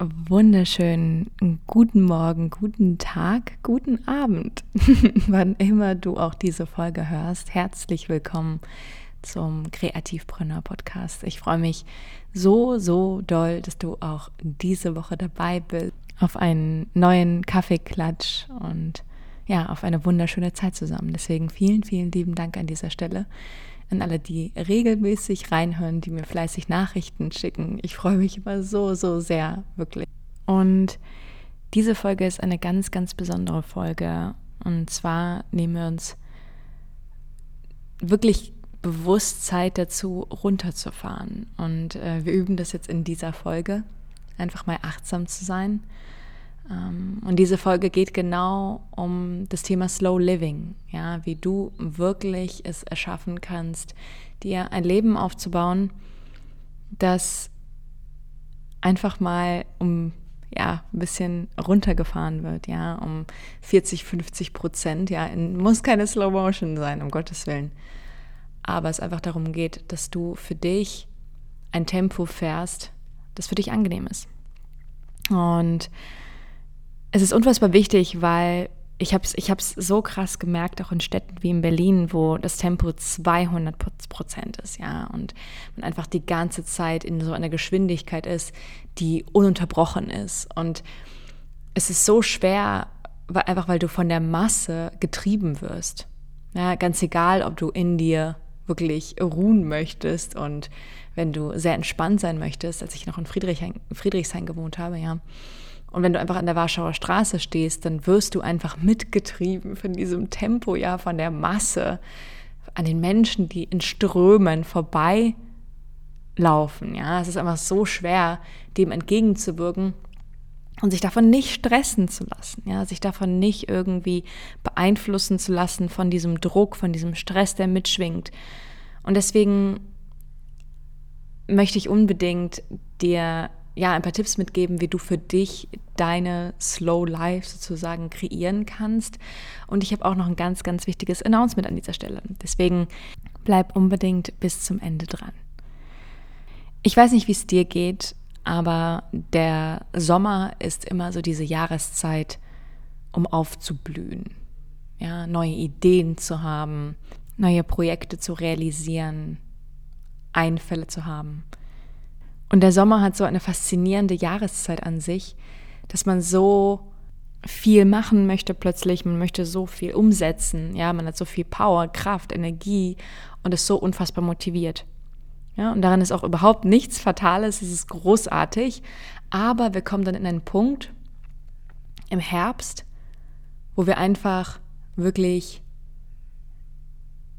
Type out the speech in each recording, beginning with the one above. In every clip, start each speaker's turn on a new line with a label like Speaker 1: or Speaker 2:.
Speaker 1: wunderschönen guten Morgen, guten Tag, guten Abend, wann immer du auch diese Folge hörst. Herzlich willkommen zum Kreativpreneur Podcast. Ich freue mich so, so doll, dass du auch diese Woche dabei bist auf einen neuen Kaffeeklatsch und ja, auf eine wunderschöne Zeit zusammen. Deswegen vielen, vielen lieben Dank an dieser Stelle an alle, die regelmäßig reinhören, die mir fleißig Nachrichten schicken. Ich freue mich immer so, so sehr, wirklich. Und diese Folge ist eine ganz, ganz besondere Folge. Und zwar nehmen wir uns wirklich bewusst Zeit dazu, runterzufahren. Und äh, wir üben das jetzt in dieser Folge, einfach mal achtsam zu sein und diese Folge geht genau um das Thema Slow Living, ja, wie du wirklich es erschaffen kannst, dir ein Leben aufzubauen, das einfach mal um ja, ein bisschen runtergefahren wird, ja, um 40, 50 Prozent, ja, muss keine Slow Motion sein, um Gottes Willen. Aber es einfach darum geht, dass du für dich ein Tempo fährst, das für dich angenehm ist. Und es ist unfassbar wichtig, weil ich habe es ich so krass gemerkt, auch in Städten wie in Berlin, wo das Tempo 200 Prozent ist, ja, und man einfach die ganze Zeit in so einer Geschwindigkeit ist, die ununterbrochen ist. Und es ist so schwer, weil, einfach weil du von der Masse getrieben wirst. Ja, ganz egal, ob du in dir wirklich ruhen möchtest und wenn du sehr entspannt sein möchtest, als ich noch in Friedrichshain, Friedrichshain gewohnt habe, ja, und wenn du einfach an der Warschauer Straße stehst, dann wirst du einfach mitgetrieben von diesem Tempo, ja, von der Masse, an den Menschen, die in Strömen vorbeilaufen. Ja, es ist einfach so schwer, dem entgegenzuwirken und sich davon nicht stressen zu lassen, ja, sich davon nicht irgendwie beeinflussen zu lassen von diesem Druck, von diesem Stress, der mitschwingt. Und deswegen möchte ich unbedingt dir ja, ein paar Tipps mitgeben, wie du für dich deine Slow Life sozusagen kreieren kannst. Und ich habe auch noch ein ganz, ganz wichtiges Announcement an dieser Stelle. Deswegen bleib unbedingt bis zum Ende dran. Ich weiß nicht, wie es dir geht, aber der Sommer ist immer so diese Jahreszeit, um aufzublühen. Ja, neue Ideen zu haben, neue Projekte zu realisieren, Einfälle zu haben. Und der Sommer hat so eine faszinierende Jahreszeit an sich, dass man so viel machen möchte plötzlich, man möchte so viel umsetzen, ja, man hat so viel Power, Kraft, Energie und ist so unfassbar motiviert. Ja, und daran ist auch überhaupt nichts Fatales, es ist großartig, aber wir kommen dann in einen Punkt im Herbst, wo wir einfach wirklich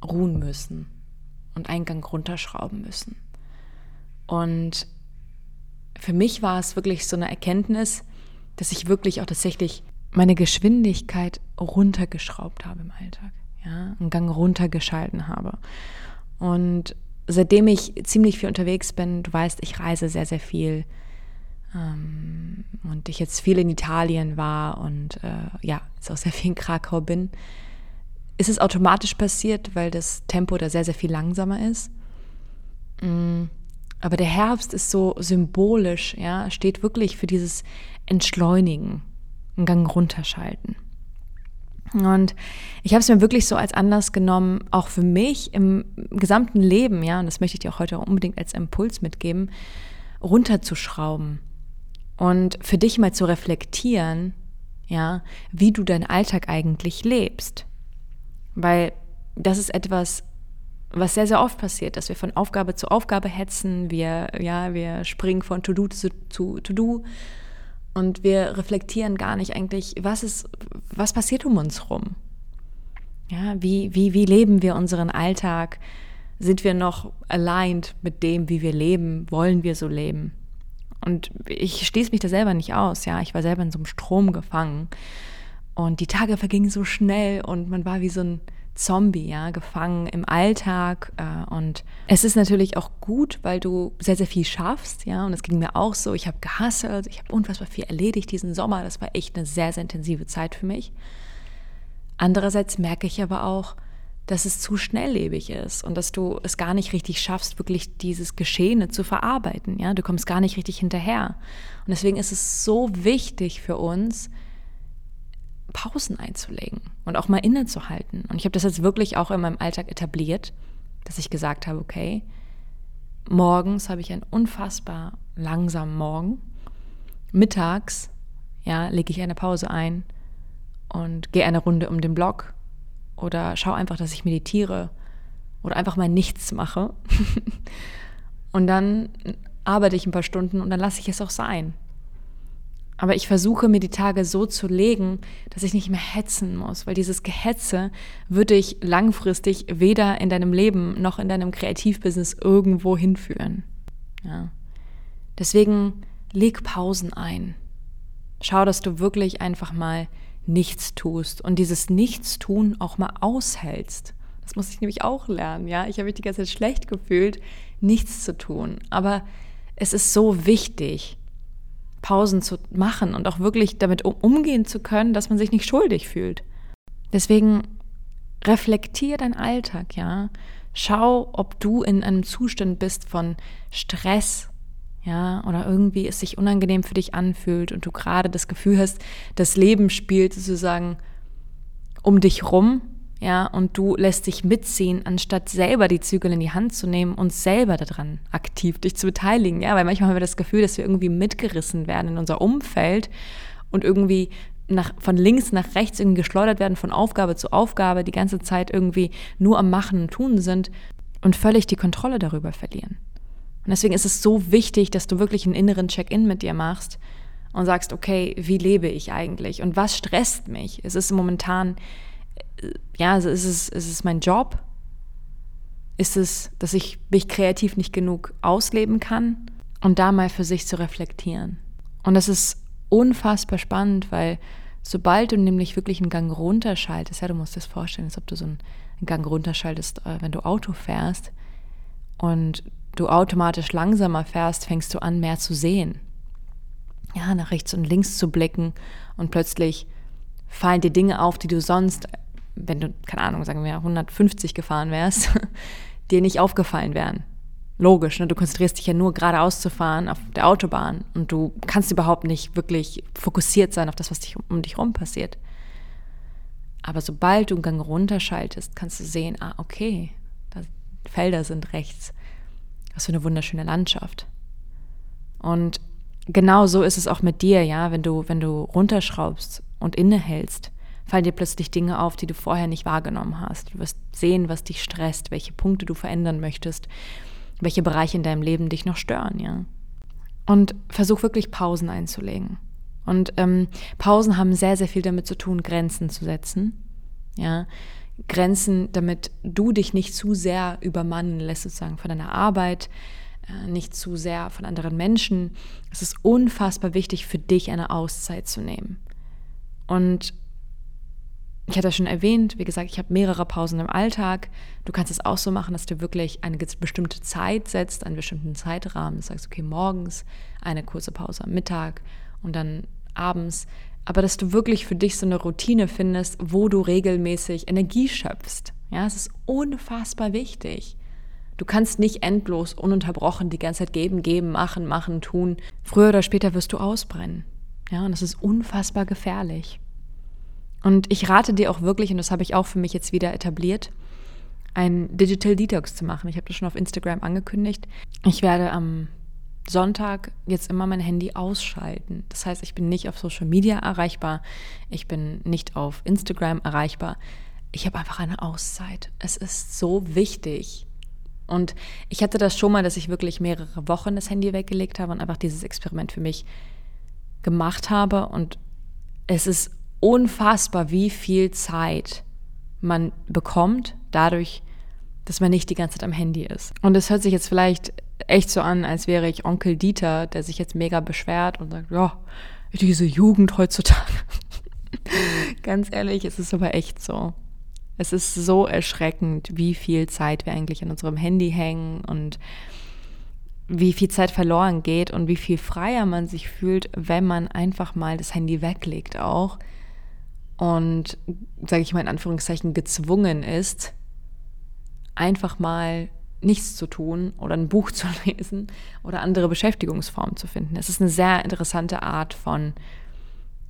Speaker 1: ruhen müssen und Eingang runterschrauben müssen. Und für mich war es wirklich so eine Erkenntnis, dass ich wirklich auch tatsächlich meine Geschwindigkeit runtergeschraubt habe im Alltag, ja, einen Gang runtergeschalten habe. Und seitdem ich ziemlich viel unterwegs bin, du weißt, ich reise sehr, sehr viel ähm, und ich jetzt viel in Italien war und äh, ja, jetzt auch sehr viel in Krakau bin, ist es automatisch passiert, weil das Tempo da sehr, sehr viel langsamer ist. Mm aber der Herbst ist so symbolisch, ja, steht wirklich für dieses Entschleunigen, einen Gang runterschalten. Und ich habe es mir wirklich so als Anlass genommen, auch für mich im gesamten Leben, ja, und das möchte ich dir auch heute unbedingt als Impuls mitgeben, runterzuschrauben und für dich mal zu reflektieren, ja, wie du deinen Alltag eigentlich lebst. Weil das ist etwas, was sehr, sehr oft passiert, dass wir von Aufgabe zu Aufgabe hetzen, wir, ja, wir springen von To-Do zu To-Do und wir reflektieren gar nicht eigentlich, was ist, was passiert um uns rum? Ja, wie, wie, wie leben wir unseren Alltag? Sind wir noch aligned mit dem, wie wir leben? Wollen wir so leben? Und ich schließe mich da selber nicht aus, ja. Ich war selber in so einem Strom gefangen. Und die Tage vergingen so schnell und man war wie so ein Zombie, ja, gefangen im Alltag. Äh, und es ist natürlich auch gut, weil du sehr, sehr viel schaffst, ja. Und es ging mir auch so. Ich habe gehasselt, ich habe unfassbar viel erledigt diesen Sommer. Das war echt eine sehr, sehr intensive Zeit für mich. Andererseits merke ich aber auch, dass es zu schnelllebig ist und dass du es gar nicht richtig schaffst, wirklich dieses Geschehene zu verarbeiten. Ja, du kommst gar nicht richtig hinterher. Und deswegen ist es so wichtig für uns, Pausen einzulegen und auch mal innezuhalten. Und ich habe das jetzt wirklich auch in meinem Alltag etabliert, dass ich gesagt habe, okay, morgens habe ich einen unfassbar langsamen Morgen. Mittags, ja, lege ich eine Pause ein und gehe eine Runde um den Block oder schau einfach, dass ich meditiere oder einfach mal nichts mache. und dann arbeite ich ein paar Stunden und dann lasse ich es auch sein. Aber ich versuche mir die Tage so zu legen, dass ich nicht mehr hetzen muss, weil dieses Gehetze würde ich langfristig weder in deinem Leben noch in deinem Kreativbusiness irgendwo hinführen. Ja. Deswegen leg Pausen ein. Schau, dass du wirklich einfach mal nichts tust und dieses Nichtstun auch mal aushältst. Das muss ich nämlich auch lernen, ja. Ich habe mich die ganze Zeit schlecht gefühlt, nichts zu tun. Aber es ist so wichtig, Pausen zu machen und auch wirklich damit umgehen zu können, dass man sich nicht schuldig fühlt. Deswegen reflektier deinen Alltag, ja. Schau, ob du in einem Zustand bist von Stress, ja, oder irgendwie es sich unangenehm für dich anfühlt und du gerade das Gefühl hast, das Leben spielt sozusagen um dich rum, ja, und du lässt dich mitziehen, anstatt selber die Zügel in die Hand zu nehmen und selber daran aktiv dich zu beteiligen, ja, weil manchmal haben wir das Gefühl, dass wir irgendwie mitgerissen werden in unser Umfeld und irgendwie nach, von links nach rechts irgendwie geschleudert werden, von Aufgabe zu Aufgabe, die ganze Zeit irgendwie nur am Machen und Tun sind und völlig die Kontrolle darüber verlieren. Und deswegen ist es so wichtig, dass du wirklich einen inneren Check-in mit dir machst und sagst, okay, wie lebe ich eigentlich und was stresst mich? Ist es momentan, ja, ist es, ist es mein Job? Ist es, dass ich mich kreativ nicht genug ausleben kann? Und da mal für sich zu reflektieren. Und das ist unfassbar spannend, weil sobald du nämlich wirklich einen Gang runterschaltest, ja, du musst dir das vorstellen, als ob du so einen Gang runterschaltest, äh, wenn du Auto fährst und du automatisch langsamer fährst, fängst du an, mehr zu sehen. Ja, nach rechts und links zu blicken und plötzlich fallen dir Dinge auf, die du sonst, wenn du, keine Ahnung, sagen wir 150 gefahren wärst, dir nicht aufgefallen wären. Logisch, ne? du konzentrierst dich ja nur geradeaus zu fahren auf der Autobahn und du kannst überhaupt nicht wirklich fokussiert sein auf das, was dich, um dich herum passiert. Aber sobald du einen Gang runterschaltest, kannst du sehen, ah, okay, da Felder sind rechts. Was für eine wunderschöne Landschaft. Und genau so ist es auch mit dir, ja, wenn du, wenn du runterschraubst und innehältst, fallen dir plötzlich Dinge auf, die du vorher nicht wahrgenommen hast. Du wirst sehen, was dich stresst, welche Punkte du verändern möchtest, welche Bereiche in deinem Leben dich noch stören, ja. Und versuch wirklich Pausen einzulegen. Und ähm, Pausen haben sehr, sehr viel damit zu tun, Grenzen zu setzen. Ja, Grenzen, damit du dich nicht zu sehr übermannen lässt, sozusagen von deiner Arbeit, äh, nicht zu sehr von anderen Menschen. Es ist unfassbar wichtig für dich, eine Auszeit zu nehmen. Und ich hatte das schon erwähnt, wie gesagt, ich habe mehrere Pausen im Alltag. Du kannst es auch so machen, dass du wirklich eine bestimmte Zeit setzt, einen bestimmten Zeitrahmen. Du sagst, okay, morgens eine kurze Pause am Mittag und dann abends aber dass du wirklich für dich so eine Routine findest, wo du regelmäßig Energie schöpfst. Ja, es ist unfassbar wichtig. Du kannst nicht endlos ununterbrochen die ganze Zeit geben, geben, machen, machen, tun. Früher oder später wirst du ausbrennen. Ja, und das ist unfassbar gefährlich. Und ich rate dir auch wirklich, und das habe ich auch für mich jetzt wieder etabliert, ein Digital Detox zu machen. Ich habe das schon auf Instagram angekündigt. Ich werde am Sonntag jetzt immer mein Handy ausschalten. Das heißt, ich bin nicht auf Social Media erreichbar, ich bin nicht auf Instagram erreichbar. ich habe einfach eine Auszeit. Es ist so wichtig. Und ich hatte das schon mal, dass ich wirklich mehrere Wochen das Handy weggelegt habe und einfach dieses Experiment für mich gemacht habe. Und es ist unfassbar, wie viel Zeit man bekommt dadurch, dass man nicht die ganze Zeit am Handy ist. Und es hört sich jetzt vielleicht echt so an, als wäre ich Onkel Dieter, der sich jetzt mega beschwert und sagt, ja, diese Jugend heutzutage. Ganz ehrlich, es ist aber echt so. Es ist so erschreckend, wie viel Zeit wir eigentlich an unserem Handy hängen und wie viel Zeit verloren geht und wie viel freier man sich fühlt, wenn man einfach mal das Handy weglegt auch und, sage ich mal in Anführungszeichen, gezwungen ist, einfach mal nichts zu tun oder ein Buch zu lesen oder andere Beschäftigungsformen zu finden. Es ist eine sehr interessante Art von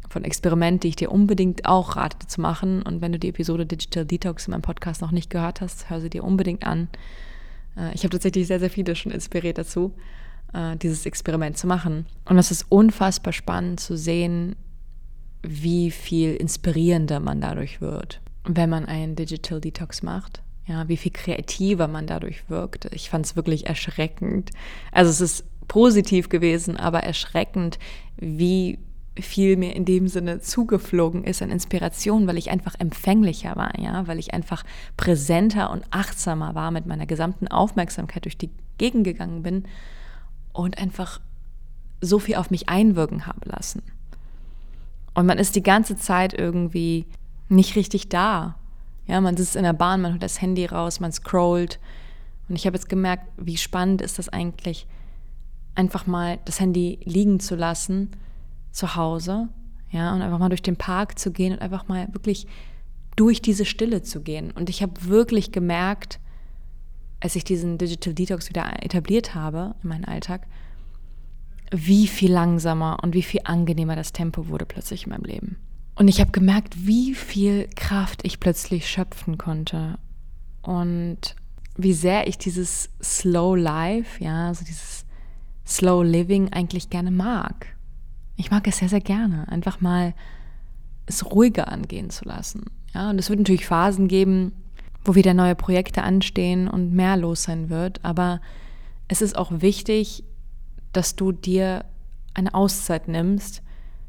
Speaker 1: von Experiment, die ich dir unbedingt auch rate zu machen. Und wenn du die Episode Digital Detox in meinem Podcast noch nicht gehört hast, hör sie dir unbedingt an. Äh, ich habe tatsächlich sehr, sehr viele schon inspiriert dazu, äh, dieses Experiment zu machen. Und es ist unfassbar spannend zu sehen, wie viel inspirierender man dadurch wird, wenn man einen Digital Detox macht. Ja, wie viel kreativer man dadurch wirkt. Ich fand es wirklich erschreckend. Also es ist positiv gewesen, aber erschreckend, wie viel mir in dem Sinne zugeflogen ist an Inspiration, weil ich einfach empfänglicher war, ja, weil ich einfach präsenter und achtsamer war mit meiner gesamten Aufmerksamkeit durch die Gegend gegangen bin und einfach so viel auf mich einwirken habe lassen. Und man ist die ganze Zeit irgendwie nicht richtig da. Ja, man sitzt in der Bahn, man holt das Handy raus, man scrollt. Und ich habe jetzt gemerkt, wie spannend ist das eigentlich, einfach mal das Handy liegen zu lassen zu Hause, ja, und einfach mal durch den Park zu gehen und einfach mal wirklich durch diese Stille zu gehen. Und ich habe wirklich gemerkt, als ich diesen Digital Detox wieder etabliert habe in meinen Alltag, wie viel langsamer und wie viel angenehmer das Tempo wurde plötzlich in meinem Leben. Und ich habe gemerkt, wie viel Kraft ich plötzlich schöpfen konnte und wie sehr ich dieses Slow Life, ja, so dieses Slow Living eigentlich gerne mag. Ich mag es sehr, sehr gerne, einfach mal es ruhiger angehen zu lassen. Ja, und es wird natürlich Phasen geben, wo wieder neue Projekte anstehen und mehr los sein wird. Aber es ist auch wichtig, dass du dir eine Auszeit nimmst,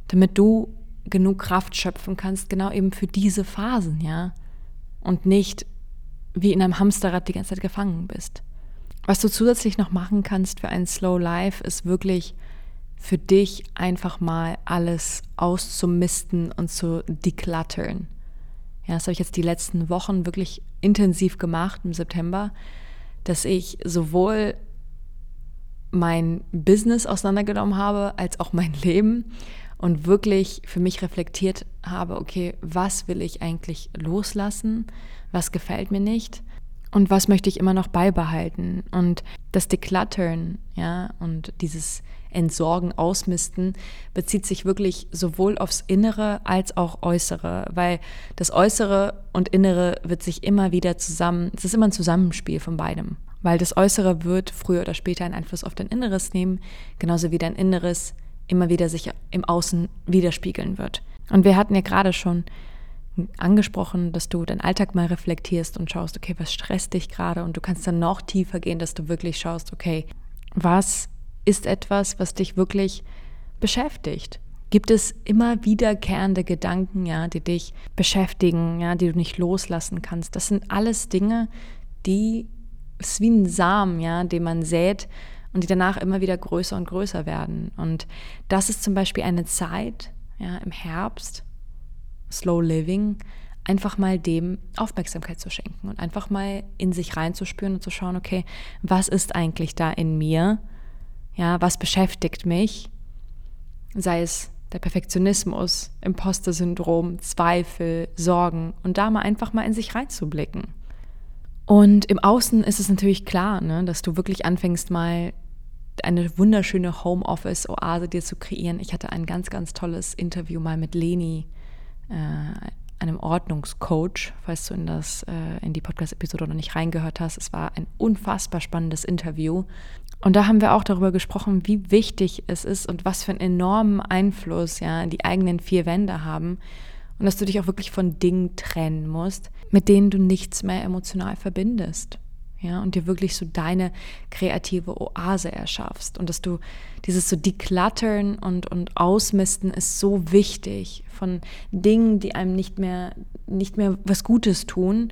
Speaker 1: damit du genug Kraft schöpfen kannst, genau eben für diese Phasen, ja. Und nicht wie in einem Hamsterrad die ganze Zeit gefangen bist. Was du zusätzlich noch machen kannst für ein Slow Life, ist wirklich für dich einfach mal alles auszumisten und zu decluttern. Ja, das habe ich jetzt die letzten Wochen wirklich intensiv gemacht im September, dass ich sowohl mein Business auseinandergenommen habe, als auch mein Leben und wirklich für mich reflektiert habe, okay, was will ich eigentlich loslassen, was gefällt mir nicht? Und was möchte ich immer noch beibehalten. Und das Decluttern, ja, und dieses Entsorgen, Ausmisten bezieht sich wirklich sowohl aufs Innere als auch Äußere, weil das Äußere und Innere wird sich immer wieder zusammen, es ist immer ein Zusammenspiel von beidem, weil das Äußere wird früher oder später einen Einfluss auf dein Inneres nehmen, genauso wie dein Inneres immer wieder sich im Außen widerspiegeln wird. Und wir hatten ja gerade schon angesprochen, dass du deinen Alltag mal reflektierst und schaust, okay, was stresst dich gerade? Und du kannst dann noch tiefer gehen, dass du wirklich schaust, okay, was ist etwas, was dich wirklich beschäftigt? Gibt es immer wiederkehrende Gedanken, ja, die dich beschäftigen, ja, die du nicht loslassen kannst? Das sind alles Dinge, die ist wie ein Samen, ja, den man sät und die danach immer wieder größer und größer werden. Und das ist zum Beispiel eine Zeit, ja, im Herbst, Slow Living, einfach mal dem Aufmerksamkeit zu schenken und einfach mal in sich reinzuspüren und zu schauen, okay, was ist eigentlich da in mir, ja, was beschäftigt mich? Sei es der Perfektionismus, Imposter-Syndrom, Zweifel, Sorgen und da mal einfach mal in sich reinzublicken. Und im Außen ist es natürlich klar, ne, dass du wirklich anfängst mal eine wunderschöne Homeoffice-Oase dir zu kreieren. Ich hatte ein ganz, ganz tolles Interview mal mit Leni, äh, einem Ordnungscoach, falls du in, das, äh, in die Podcast-Episode noch nicht reingehört hast. Es war ein unfassbar spannendes Interview. Und da haben wir auch darüber gesprochen, wie wichtig es ist und was für einen enormen Einfluss ja die eigenen vier Wände haben Und dass du dich auch wirklich von Dingen trennen musst, mit denen du nichts mehr emotional verbindest. Ja, und dir wirklich so deine kreative Oase erschaffst. Und dass du dieses so Decluttern und, und Ausmisten ist so wichtig von Dingen, die einem nicht mehr, nicht mehr was Gutes tun.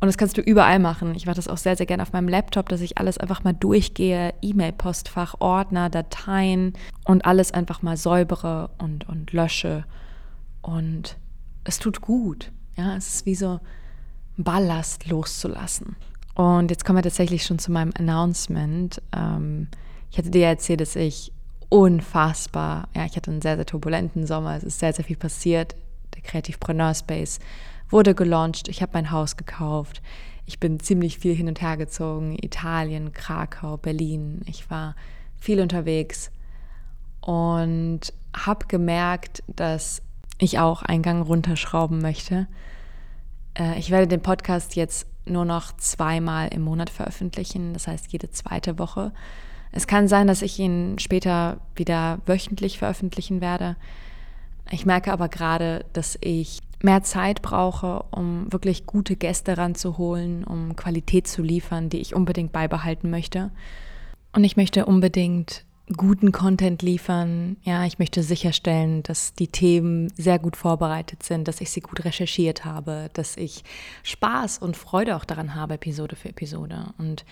Speaker 1: Und das kannst du überall machen. Ich mache das auch sehr, sehr gerne auf meinem Laptop, dass ich alles einfach mal durchgehe, E-Mail-Postfach, Ordner, Dateien und alles einfach mal säubere und, und lösche. Und es tut gut. Ja, es ist wie so Ballast loszulassen. Und jetzt kommen wir tatsächlich schon zu meinem Announcement. Ähm, ich hatte dir erzählt, dass ich unfassbar, ja, ich hatte einen sehr, sehr turbulenten Sommer. Es ist sehr, sehr viel passiert. Der Kreativpreneur Space wurde gelauncht. Ich habe mein Haus gekauft. Ich bin ziemlich viel hin und her gezogen. Italien, Krakau, Berlin. Ich war viel unterwegs und habe gemerkt, dass ich auch einen Gang runterschrauben möchte. Äh, ich werde den Podcast jetzt nur noch zweimal im Monat veröffentlichen, das heißt jede zweite Woche. Es kann sein, dass ich ihn später wieder wöchentlich veröffentlichen werde. Ich merke aber gerade, dass ich mehr Zeit brauche, um wirklich gute Gäste ranzuholen, um Qualität zu liefern, die ich unbedingt beibehalten möchte. Und ich möchte unbedingt guten Content liefern. Ja, ich möchte sicherstellen, dass die Themen sehr gut vorbereitet sind, dass ich sie gut recherchiert habe, dass ich Spaß und Freude auch daran habe, Episode für Episode. Und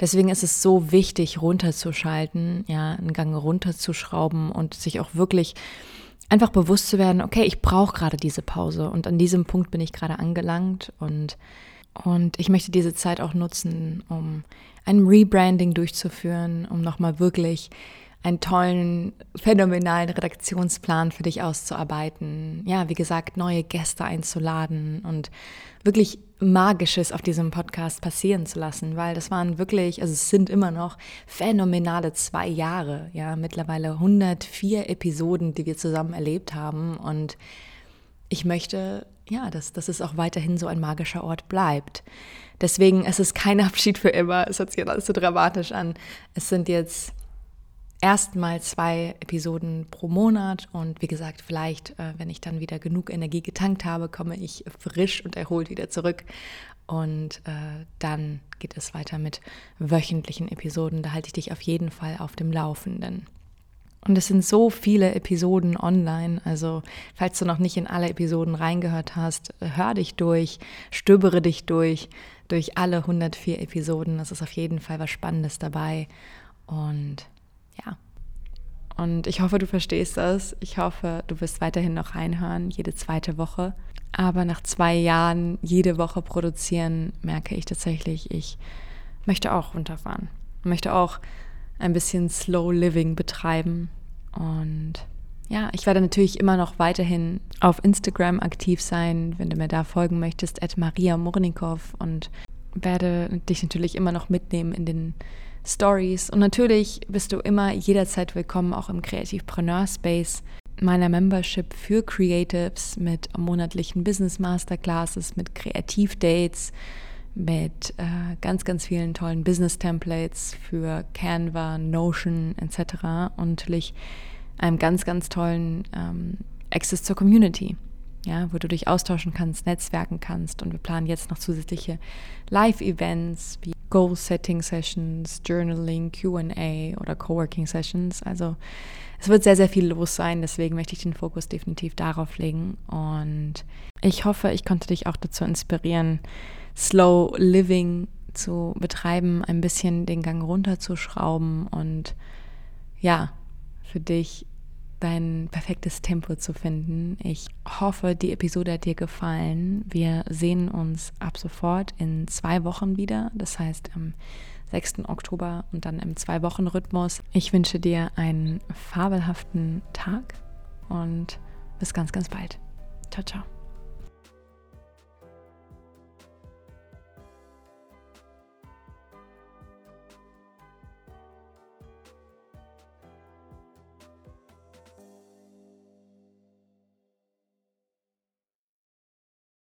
Speaker 1: deswegen ist es so wichtig, runterzuschalten, ja, einen Gang runterzuschrauben und sich auch wirklich einfach bewusst zu werden, okay, ich brauche gerade diese Pause und an diesem Punkt bin ich gerade angelangt und und ich möchte diese Zeit auch nutzen, um ein Rebranding durchzuführen, um nochmal wirklich einen tollen, phänomenalen Redaktionsplan für dich auszuarbeiten. Ja, wie gesagt, neue Gäste einzuladen und wirklich Magisches auf diesem Podcast passieren zu lassen, weil das waren wirklich, also es sind immer noch phänomenale zwei Jahre, ja, mittlerweile 104 Episoden, die wir zusammen erlebt haben und ich möchte, ja, dass, dass es auch weiterhin so ein magischer Ort bleibt. Deswegen es ist kein Abschied für immer. Es hört sich alles so dramatisch an. Es sind jetzt erstmal zwei Episoden pro Monat und wie gesagt, vielleicht, äh, wenn ich dann wieder genug Energie getankt habe, komme ich frisch und erholt wieder zurück. Und äh, dann geht es weiter mit wöchentlichen Episoden. Da halte ich dich auf jeden Fall auf dem Laufenden. Und es sind so viele Episoden online. Also, falls du noch nicht in alle Episoden reingehört hast, hör dich durch, stöbere dich durch, durch alle 104 Episoden. Es ist auf jeden Fall was Spannendes dabei. Und ja. Und ich hoffe, du verstehst das. Ich hoffe, du wirst weiterhin noch reinhören, jede zweite Woche. Aber nach zwei Jahren jede Woche produzieren, merke ich tatsächlich, ich möchte auch runterfahren. Ich möchte auch ein bisschen Slow Living betreiben. Und ja, ich werde natürlich immer noch weiterhin auf Instagram aktiv sein, wenn du mir da folgen möchtest, at Maria Murnikow und werde dich natürlich immer noch mitnehmen in den Stories. Und natürlich bist du immer jederzeit willkommen, auch im Kreativpreneur Space meiner Membership für Creatives mit monatlichen Business Masterclasses, mit Kreativdates, mit äh, ganz, ganz vielen tollen Business Templates für Canva, Notion etc. Und natürlich einem ganz, ganz tollen ähm, Access zur Community ja, wo du dich austauschen kannst, netzwerken kannst. Und wir planen jetzt noch zusätzliche Live-Events wie Goal-Setting-Sessions, Journaling, QA oder Coworking-Sessions. Also es wird sehr, sehr viel los sein. Deswegen möchte ich den Fokus definitiv darauf legen. Und ich hoffe, ich konnte dich auch dazu inspirieren, Slow Living zu betreiben, ein bisschen den Gang runterzuschrauben und ja, für dich dein perfektes Tempo zu finden. Ich hoffe, die Episode hat dir gefallen. Wir sehen uns ab sofort in zwei Wochen wieder, das heißt am 6. Oktober und dann im Zwei-Wochen-Rhythmus. Ich wünsche dir einen fabelhaften Tag und bis ganz, ganz bald. Ciao, ciao.